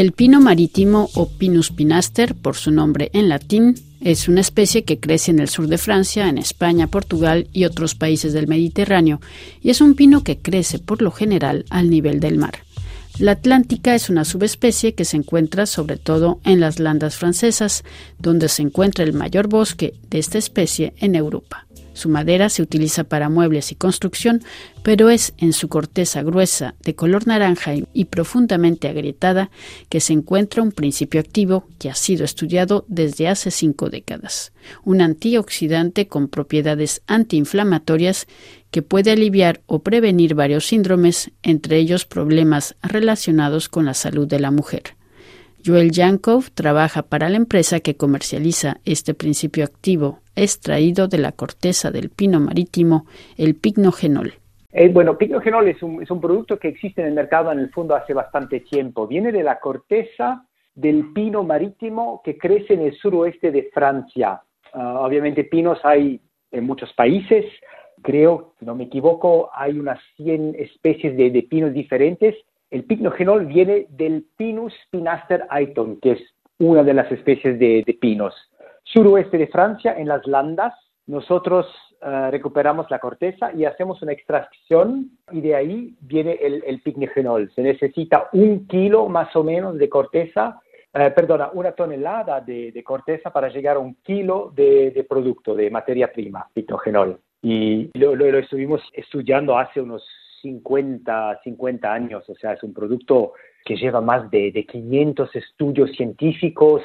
El pino marítimo o Pinus pinaster, por su nombre en latín, es una especie que crece en el sur de Francia, en España, Portugal y otros países del Mediterráneo, y es un pino que crece por lo general al nivel del mar. La atlántica es una subespecie que se encuentra sobre todo en las landas francesas, donde se encuentra el mayor bosque de esta especie en Europa. Su madera se utiliza para muebles y construcción, pero es en su corteza gruesa, de color naranja y profundamente agrietada, que se encuentra un principio activo que ha sido estudiado desde hace cinco décadas. Un antioxidante con propiedades antiinflamatorias que puede aliviar o prevenir varios síndromes, entre ellos problemas relacionados con la salud de la mujer. Joel Yankov trabaja para la empresa que comercializa este principio activo extraído de la corteza del pino marítimo, el pignogenol. Eh, bueno, pignogenol es un, es un producto que existe en el mercado en el fondo hace bastante tiempo. Viene de la corteza del pino marítimo que crece en el suroeste de Francia. Ah, obviamente pinos hay en muchos países. Creo, no me equivoco, hay unas 100 especies de pinos diferentes el pignogenol viene del Pinus pinaster aiton, que es una de las especies de, pinos. Suroeste de Francia, en las landas, nosotros eh, recuperamos la corteza y hacemos una extracción y de ahí viene el, el pignogenol. Se necesita un kilo más o menos de corteza, eh, perdona, una tonelada de, corteza para llegar a un kilo de, producto, de materia prima, pignogenol. Y lo, lo estuvimos estudiando hace unos 50, 50 años, o sea, es un producto que lleva más de, de 500 estudios científicos,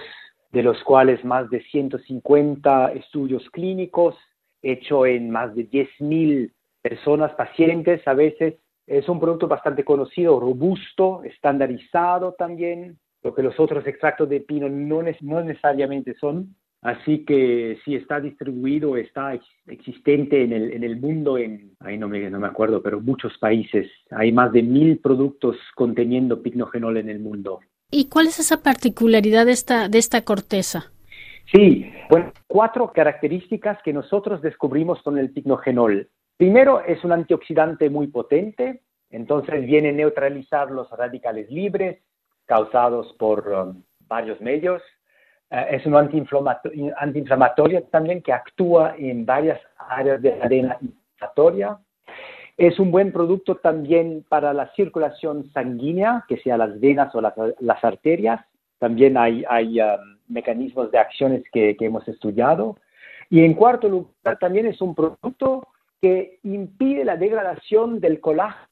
de los cuales más de 150 estudios clínicos, hecho en más de 10.000 personas, pacientes a veces. Es un producto bastante conocido, robusto, estandarizado también, lo que los otros extractos de pino no, no necesariamente son. Así que sí está distribuido, está existente en el, en el mundo, en, ahí no me, no me acuerdo, pero muchos países. Hay más de mil productos conteniendo pignogenol en el mundo. ¿Y cuál es esa particularidad de esta, de esta corteza? Sí, bueno, cuatro características que nosotros descubrimos con el pignogenol. Primero, es un antioxidante muy potente, entonces viene a neutralizar los radicales libres causados por um, varios medios. Eh, es un antiinflamatorio, también que actúa en varias áreas de la cadena inflamatoria. Es un buen producto también para la circulación sanguínea, que sea las venas o las, arterias. También hay, hay um, mecanismos de acciones que, que, hemos estudiado. Y en cuarto lugar, también es un producto que impide la degradación del colágeno,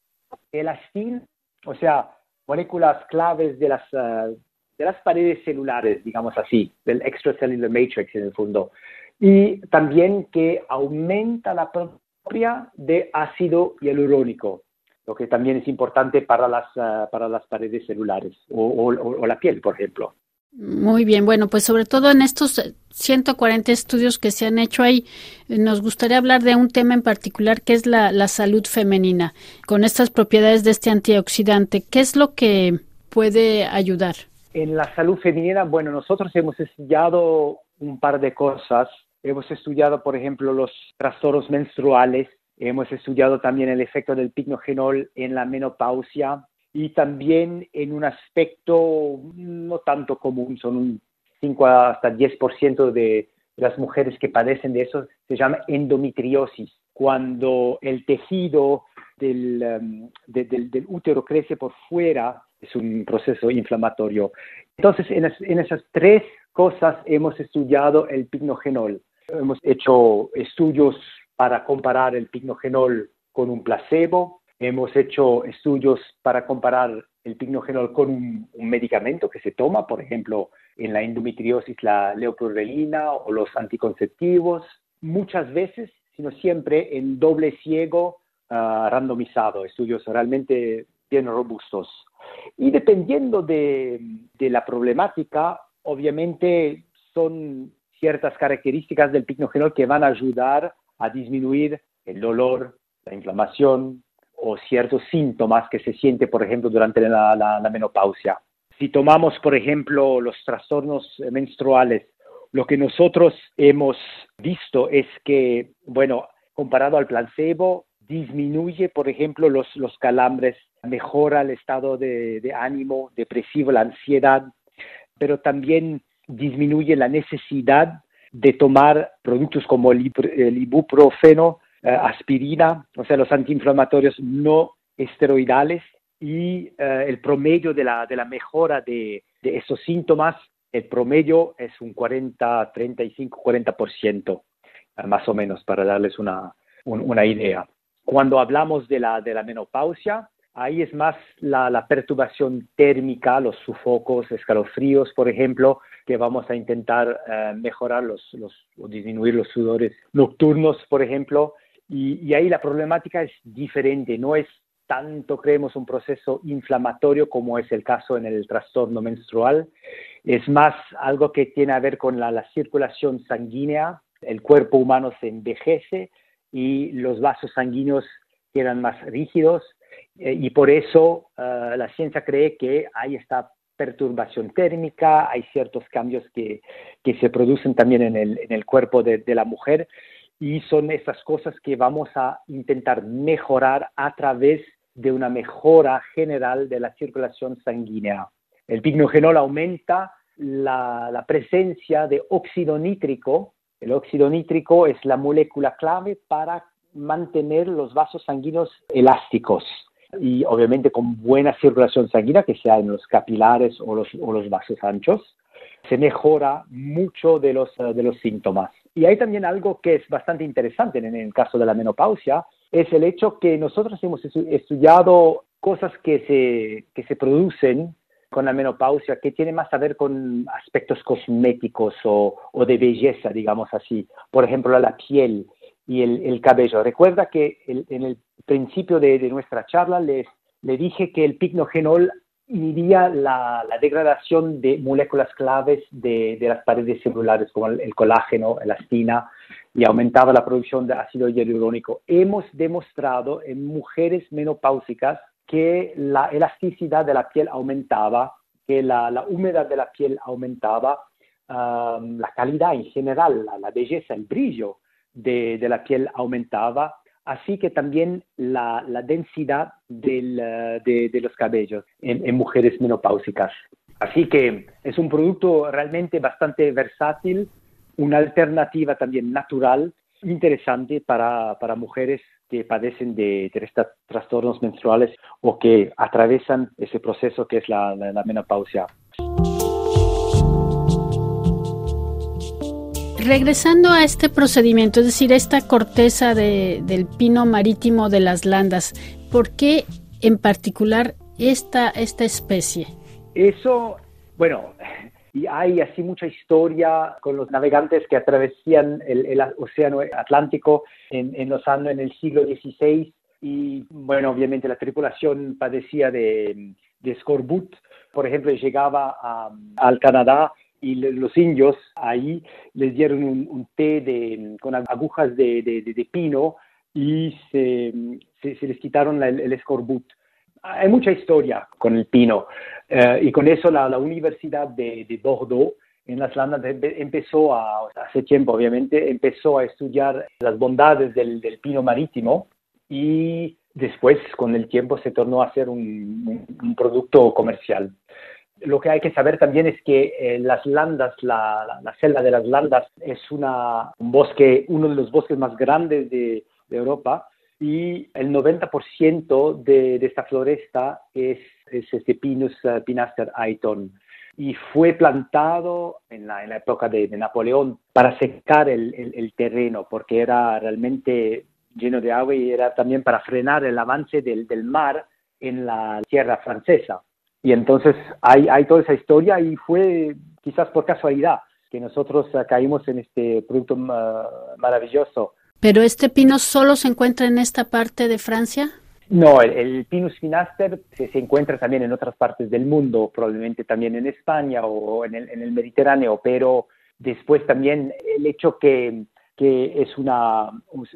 elastina, o sea, moléculas claves de las, uh, de las paredes celulares, digamos así, del extracellular matrix en el fondo. Y también que aumenta la propia de ácido hialurónico, lo que también es importante para las, ah, para las paredes celulares o, la piel, por ejemplo. Muy bien, bueno, pues sobre todo en estos 140 estudios que se han hecho ahí, nos gustaría hablar de un tema en particular que es la salud femenina, con estas propiedades de este antioxidante. ¿Qué es lo que puede ayudar? En la salud femenina, bueno, nosotros hemos estudiado un par de cosas. Hemos estudiado, por ejemplo, los trastornos menstruales. Hemos estudiado también el efecto del pignogenol en la menopausia y también en un aspecto no tanto común, son un 5 hasta 10% de las mujeres que padecen de eso, se llama endometriosis, cuando el tejido del, um, del útero crece por fuera es un proceso inflamatorio. Entonces, en, esas tres cosas hemos estudiado el pignogenol. Hemos hecho estudios para comparar el pignogenol con un placebo. Hemos hecho estudios para comparar el pignogenol con un, medicamento que se toma, por ejemplo, en la endometriosis, la leuprorelina o los anticonceptivos. Muchas veces, sino siempre en doble ciego ah, randomizado, estudios realmente bien robustos. Y dependiendo de, la problemática, obviamente son ciertas características del pignogenol que van a ayudar a disminuir el dolor, la inflamación o ciertos síntomas que se siente, por ejemplo, durante la, la, menopausia. Si tomamos, por ejemplo, los trastornos menstruales, lo que nosotros hemos visto es que, bueno, comparado al placebo, disminuye, por ejemplo, los, calambres, mejora el estado de, de ánimo depresivo, la ansiedad, pero también disminuye la necesidad de tomar productos como el, ibuprofeno, eh, aspirina, o sea, los antiinflamatorios no esteroidales y eh, el promedio de la, de la mejora de, de, esos síntomas, el promedio es un 40, 35, 40%, más o menos, para darles una, una idea. Cuando hablamos de la, de la menopausia, ahí es más la, la, perturbación térmica, los sufocos, escalofríos, por ejemplo, que vamos a intentar eh, mejorar los, los, o disminuir los sudores nocturnos, por ejemplo. Y, y, ahí la problemática es diferente, no es tanto, creemos, un proceso inflamatorio como es el caso en el trastorno menstrual, es más algo que tiene a ver con la, la circulación sanguínea, el cuerpo humano se envejece y los vasos sanguíneos quedan más rígidos eh, y por eso uh, la ciencia cree que hay esta perturbación térmica, hay ciertos cambios que, que se producen también en el, en el cuerpo de, de, la mujer y son esas cosas que vamos a intentar mejorar a través de una mejora general de la circulación sanguínea. El pignogenol aumenta la, presencia de óxido nítrico. El óxido nítrico es la molécula clave para mantener los vasos sanguíneos elásticos y obviamente con buena circulación sanguínea, que sea en los capilares o los, vasos anchos, se mejora mucho de los, síntomas. Y hay también algo que es bastante interesante en el caso de la menopausia, es el hecho que nosotros hemos estudiado cosas que se producen con la menopausia que tiene más a ver con aspectos cosméticos o, o de belleza, digamos así. Por ejemplo, la piel y el, el cabello. Recuerda que el, en el principio de, de nuestra charla les, le dije que el pignogenol inhibía la, la, degradación de moléculas claves de, de, las paredes celulares, como el, el, colágeno, la elastina, y aumentaba la producción de ácido hialurónico. Hemos demostrado en mujeres menopáusicas que la elasticidad de la piel aumentaba, que la, la humedad de la piel aumentaba, um, la calidad en general, la, la, belleza, el brillo de, de la piel aumentaba así que también la, la densidad del, eh, de, de, los cabellos en, en, mujeres menopáusicas. Así que es un producto realmente bastante versátil, una alternativa también natural, interesante para, para mujeres que padecen de, de trastornos menstruales o que atravesan ese proceso que es la, la, la menopausia. Regresando a este procedimiento, es decir, esta corteza de, del pino marítimo de las landas, ¿por qué en particular esta, esta especie? Eso, bueno, y hay así mucha historia con los navegantes que atravesían el, el océano Atlántico en, los años, en el siglo XVI y bueno, obviamente la tripulación padecía de, de escorbut, por ejemplo, llegaba al Canadá y los indios ahí les dieron un, té de, con agujas de, pino y se, se, les quitaron el, el, escorbut. Hay mucha historia con el pino uh, y con eso la, la Universidad de, Bordeaux en las Landas empezó a, hace tiempo obviamente, empezó a estudiar las bondades del, del pino marítimo y después con el tiempo se tornó a ser un, un producto comercial. Lo que hay que saber también es que eh, las landas, la, la, la, selva de las landas es una, un bosque, uno de los bosques más grandes de, de Europa y el 90% de, de, esta floresta es, es este Pinus uh, pinaster aiton y fue plantado en la, en la época de, de, Napoleón para secar el, el, el, terreno porque era realmente lleno de agua y era también para frenar el avance del, del mar en la tierra francesa. Y entonces hay, hay toda esa historia y fue quizás por casualidad que nosotros uh, caímos en este producto uh, maravilloso. ¿Pero este pino solo se encuentra en esta parte de Francia? No, el, Pinus finaster se, se, encuentra también en otras partes del mundo, probablemente también en España o en el, en el Mediterráneo, pero después también el hecho que, que es, una,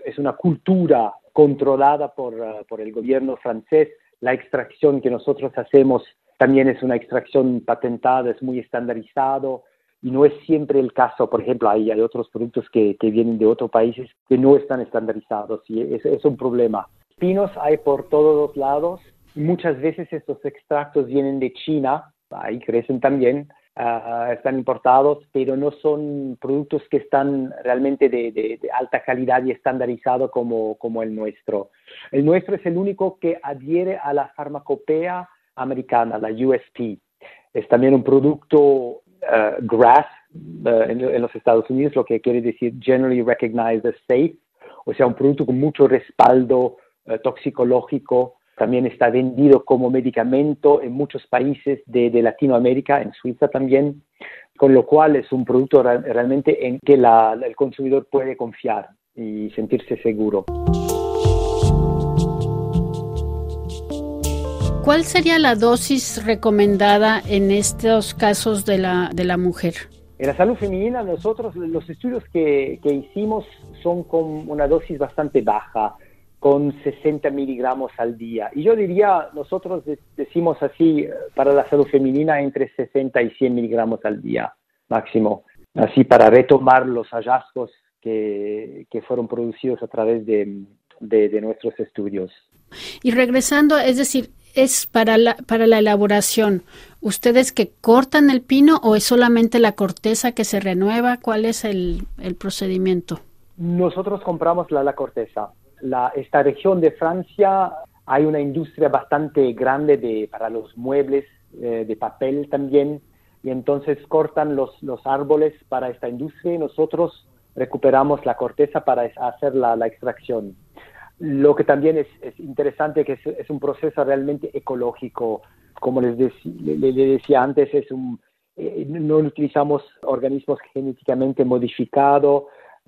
es una cultura controlada por, uh, por el gobierno francés, la extracción que nosotros hacemos también es una extracción patentada, es muy estandarizado y no es siempre el caso. Por ejemplo, hay, hay otros productos que, que, vienen de otros países que no están estandarizados y es, es un problema. Pinos hay por todos los lados. Muchas veces estos extractos vienen de China, ahí crecen también, ah, están importados, pero no son productos que están realmente de, alta calidad y estandarizado como, como el nuestro. El nuestro es el único que adhiere a la farmacopea americana, la USP. Es también un producto uh, GRAS uh, en, los Estados Unidos, lo que quiere decir Generally Recognized as Safe, o sea, un producto con mucho respaldo uh, toxicológico. También está vendido como medicamento en muchos países de, Latinoamérica, en Suiza también, con lo cual es un producto realmente en que el consumidor puede confiar y sentirse seguro. ¿Cuál sería la dosis recomendada en estos casos de la, de la mujer? En la salud femenina, nosotros los estudios que, que hicimos son con una dosis bastante baja, con 60 miligramos al día. Y yo diría, nosotros decimos así, para la salud femenina, entre 60 y 100 miligramos al día máximo, así para retomar los hallazgos que, que fueron producidos a través de, de, de nuestros estudios. Y regresando, es decir, es para la, para la elaboración? ¿Ustedes que cortan el pino o es solamente la corteza que se renueva? ¿Cuál es el, procedimiento? Nosotros compramos la, la corteza. La, esta región de Francia hay una industria bastante grande de, para los muebles, eh, de papel también, y entonces cortan los, los árboles para esta industria y nosotros recuperamos la corteza para hacer la, la extracción. Lo que también es, interesante que es, un proceso realmente ecológico. Como les, decía antes, es un, eh, no utilizamos organismos genéticamente modificados.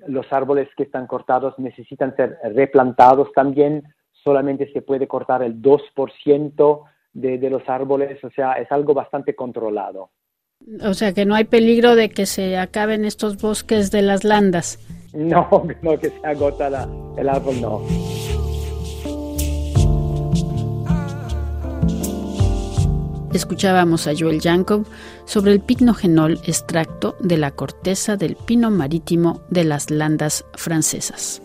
Los árboles que están cortados necesitan ser replantados también. Solamente se puede cortar el 2% de, de los árboles, o sea, es algo bastante controlado. O sea, que no hay peligro de que se acaben estos bosques de las landas. No, no, que se agota el árbol, no. Escuchábamos a Joel Jacob sobre el pignogenol extracto de la corteza del pino marítimo de las landas francesas.